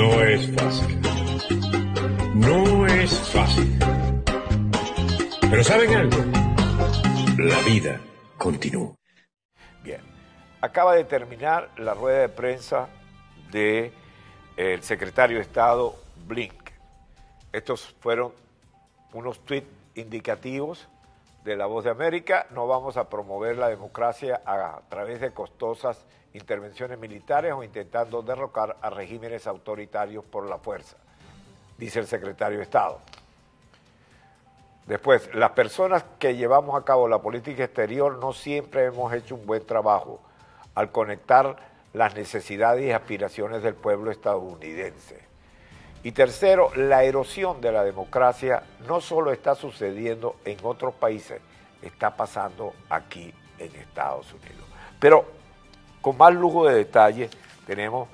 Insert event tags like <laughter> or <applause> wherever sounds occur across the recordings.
No es fácil. No es fácil. Pero ¿saben algo? La vida continúa. Bien. Acaba de terminar la rueda de prensa del el secretario de Estado Blink. Estos fueron unos tweets indicativos de la Voz de América. No vamos a promover la democracia a través de costosas intervenciones militares o intentando derrocar a regímenes autoritarios por la fuerza, dice el secretario de Estado. Después, las personas que llevamos a cabo la política exterior no siempre hemos hecho un buen trabajo al conectar las necesidades y aspiraciones del pueblo estadounidense. Y tercero, la erosión de la democracia no solo está sucediendo en otros países, está pasando aquí en Estados Unidos. Pero con más lujo de detalles tenemos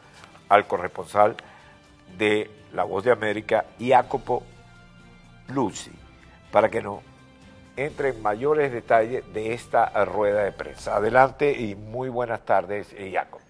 al corresponsal de La Voz de América, Jacopo Lucy, para que nos entre en mayores detalles de esta rueda de prensa. Adelante y muy buenas tardes, Jacopo.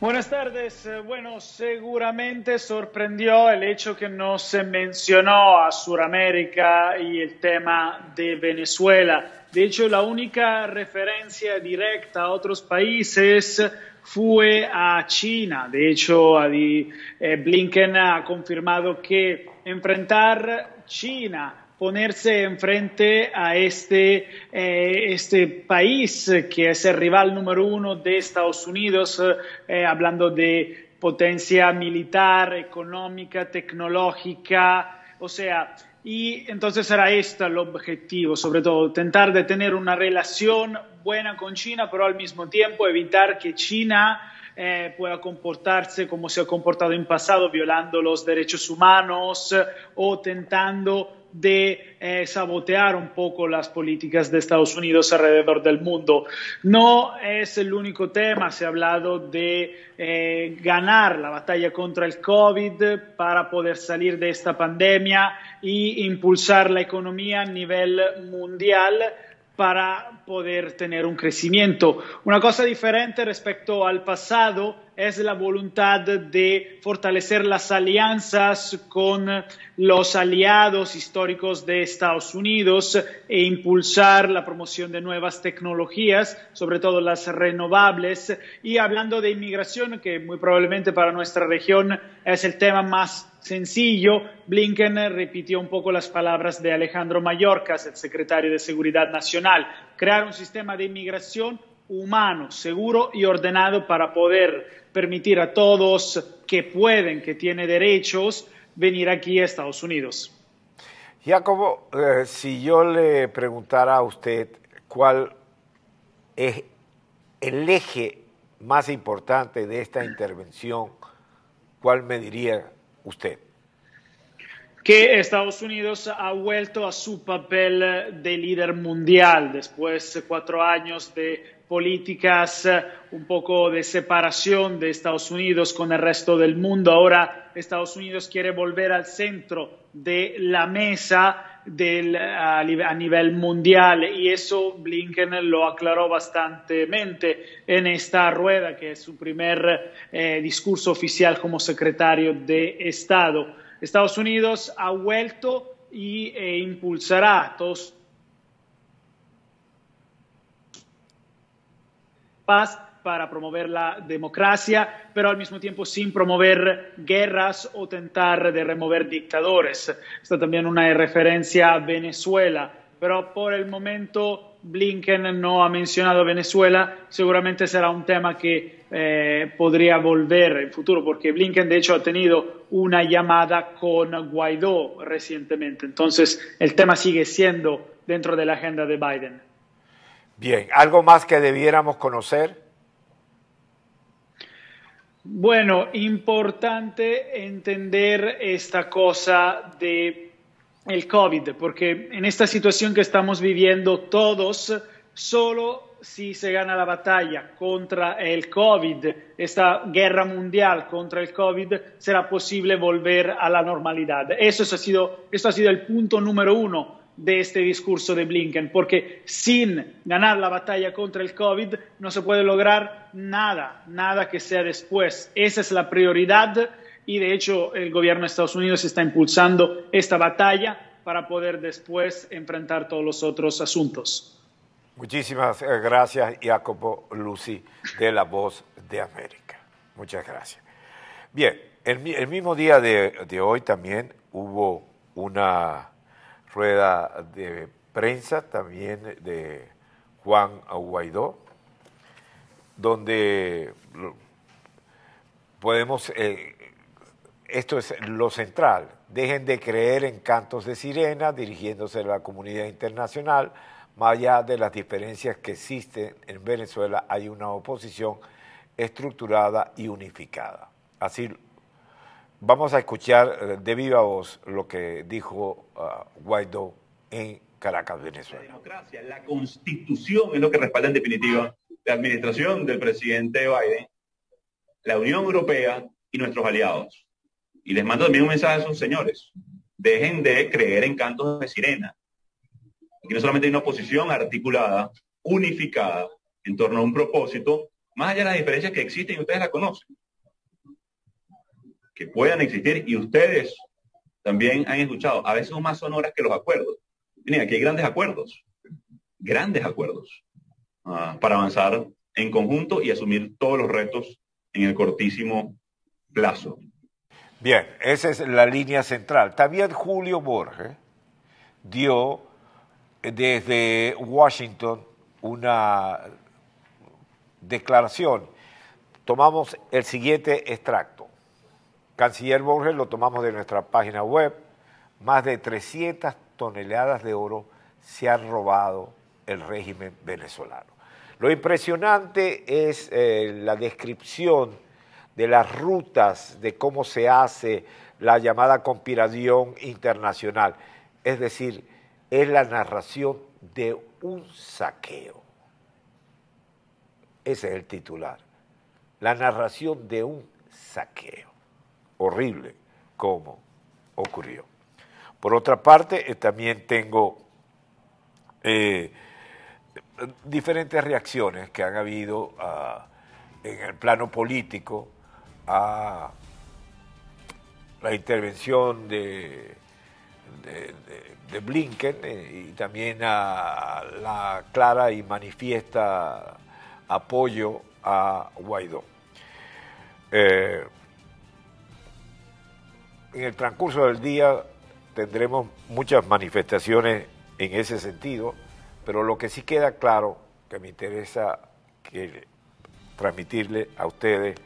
Buenas tardes. Eh, bueno, seguramente sorprendió el hecho que no se mencionó a Sudamérica y el tema de Venezuela. De hecho, la única referencia directa a otros países fue a China. De hecho, eh, Blinken ha confirmado que enfrentar China ponerse enfrente a este, eh, este país que es el rival número uno de Estados Unidos, eh, hablando de potencia militar, económica, tecnológica, o sea, y entonces era este el objetivo, sobre todo, intentar de tener una relación buena con China, pero al mismo tiempo evitar que China eh, pueda comportarse como se ha comportado en pasado, violando los derechos humanos o tentando de eh, sabotear un poco las políticas de Estados Unidos alrededor del mundo. No es el único tema, se ha hablado de eh, ganar la batalla contra el COVID para poder salir de esta pandemia e impulsar la economía a nivel mundial para poder tener un crecimiento. Una cosa diferente respecto al pasado es la voluntad de fortalecer las alianzas con los aliados históricos de Estados Unidos e impulsar la promoción de nuevas tecnologías, sobre todo las renovables. Y hablando de inmigración, que muy probablemente para nuestra región es el tema más sencillo, Blinken repitió un poco las palabras de Alejandro Mayorkas, el secretario de Seguridad Nacional, crear un sistema de inmigración humano, seguro y ordenado para poder permitir a todos que pueden, que tienen derechos, venir aquí a Estados Unidos. Jacobo, eh, si yo le preguntara a usted cuál es el eje más importante de esta intervención, ¿cuál me diría usted? Que Estados Unidos ha vuelto a su papel de líder mundial después de cuatro años de políticas un poco de separación de Estados Unidos con el resto del mundo. Ahora Estados Unidos quiere volver al centro de la mesa del, a, nivel mundial y eso Blinken lo aclaró bastante en esta rueda, que es su primer eh, discurso oficial como secretario de Estado. Estados Unidos ha vuelto y e impulsará todos paz, para promover la democracia, pero al mismo tiempo sin promover guerras o tentar de remover dictadores. Está también una referencia a Venezuela, pero por el momento Blinken no ha mencionado Venezuela, seguramente será un tema que eh, podría volver en futuro, porque Blinken de hecho ha tenido una llamada con Guaidó recientemente, entonces el tema sigue siendo dentro de la agenda de Biden. Bien, ¿algo más que debiéramos conocer? Bueno, importante entender esta cosa de el COVID, porque en esta situación que estamos viviendo todos, solo si se gana la batalla contra el COVID, esta guerra mundial contra el COVID, será posible volver a la normalidad. Eso ha sido, esto ha sido el punto número uno de este discurso de Blinken, porque sin ganar la batalla contra el COVID no se puede lograr nada, nada que sea después. Esa es la prioridad y de hecho el gobierno de Estados Unidos está impulsando esta batalla para poder después enfrentar todos los otros asuntos. Muchísimas eh, gracias, Jacopo Lucy, de La Voz de América. Muchas gracias. Bien, el, mismo día de, hoy también hubo una rueda de prensa también de Juan Guaidó, donde podemos, eh, esto es lo central, dejen de creer en cantos de sirena dirigiéndose a la comunidad internacional, más allá de las diferencias que existen en Venezuela, hay una oposición estructurada y unificada. Así vamos a escuchar eh, de viva voz lo que dijo uh, Guaidó en Caracas, Venezuela. La democracia, la constitución es lo que respalda en definitiva la administración del presidente Biden, la Unión Europea y nuestros aliados. Y les mando también un mensaje a esos señores. Dejen de creer en cantos de sirena. Aquí no solamente hay una oposición articulada, unificada, en torno a un propósito, más allá de las diferencias que existen y ustedes la conocen, que puedan existir y ustedes también han escuchado, a veces son más sonoras que los acuerdos. Miren, aquí hay grandes acuerdos, grandes acuerdos, ah, para avanzar en conjunto y asumir todos los retos en el cortísimo plazo. Bien, esa es la línea central. También Julio Borges dio desde Washington una declaración. Tomamos el siguiente extracto. Canciller Borges lo tomamos de nuestra página web. Más de 300 toneladas de oro se han robado el régimen venezolano. Lo impresionante es eh, la descripción de las rutas de cómo se hace la llamada conspiración internacional. Es decir, es la narración de un saqueo. Ese es el titular. La narración de un saqueo. Horrible como ocurrió. Por otra parte, eh, también tengo eh, diferentes reacciones que han habido ah, en el plano político a la intervención de Blinken eh, y también a la clara y manifiesta apoyo a Guaidó. Eh, en el transcurso del día tendremos muchas manifestaciones en ese sentido, pero lo que sí queda claro, que me interesa que transmitirle a ustedes,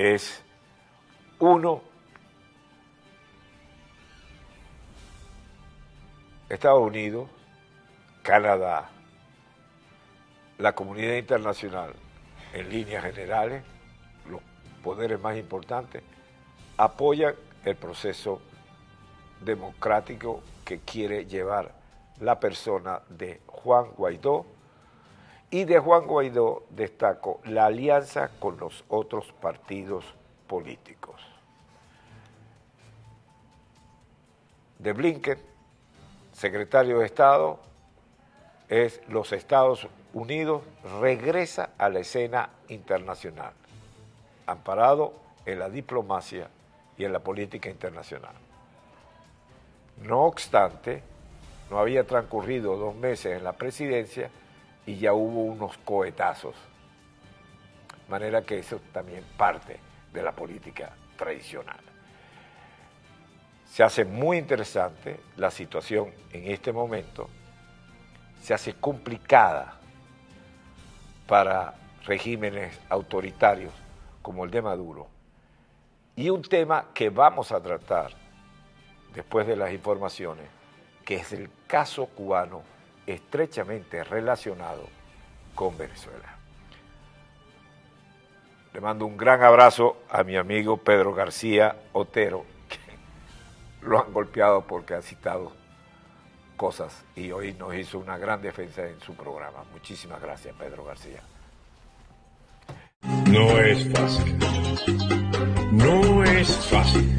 es uno, Estados Unidos, Canadá, la comunidad internacional en líneas generales, los poderes más importantes, apoyan el proceso democrático que quiere llevar la persona de Juan Guaidó y de Juan Guaidó destaco la alianza con los otros partidos políticos. De Blinken secretario de Estado es los Estados Unidos regresa a la escena internacional, amparado en la diplomacia y en la política internacional. No obstante, no había transcurrido dos meses en la presidencia y ya hubo unos cohetazos. De manera que eso también parte de la política tradicional. Se hace muy interesante la situación en este momento, se hace complicada para regímenes autoritarios como el de Maduro. Y un tema que vamos a tratar después de las informaciones, que es el caso cubano estrechamente relacionado con Venezuela. Le mando un gran abrazo a mi amigo Pedro García Otero, <laughs> lo han golpeado porque ha citado cosas y hoy nos hizo una gran defensa en su programa. Muchísimas gracias, Pedro García. No es fácil. No es fácil.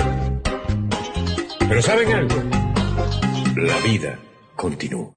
Pero ¿saben algo? La vida continúo.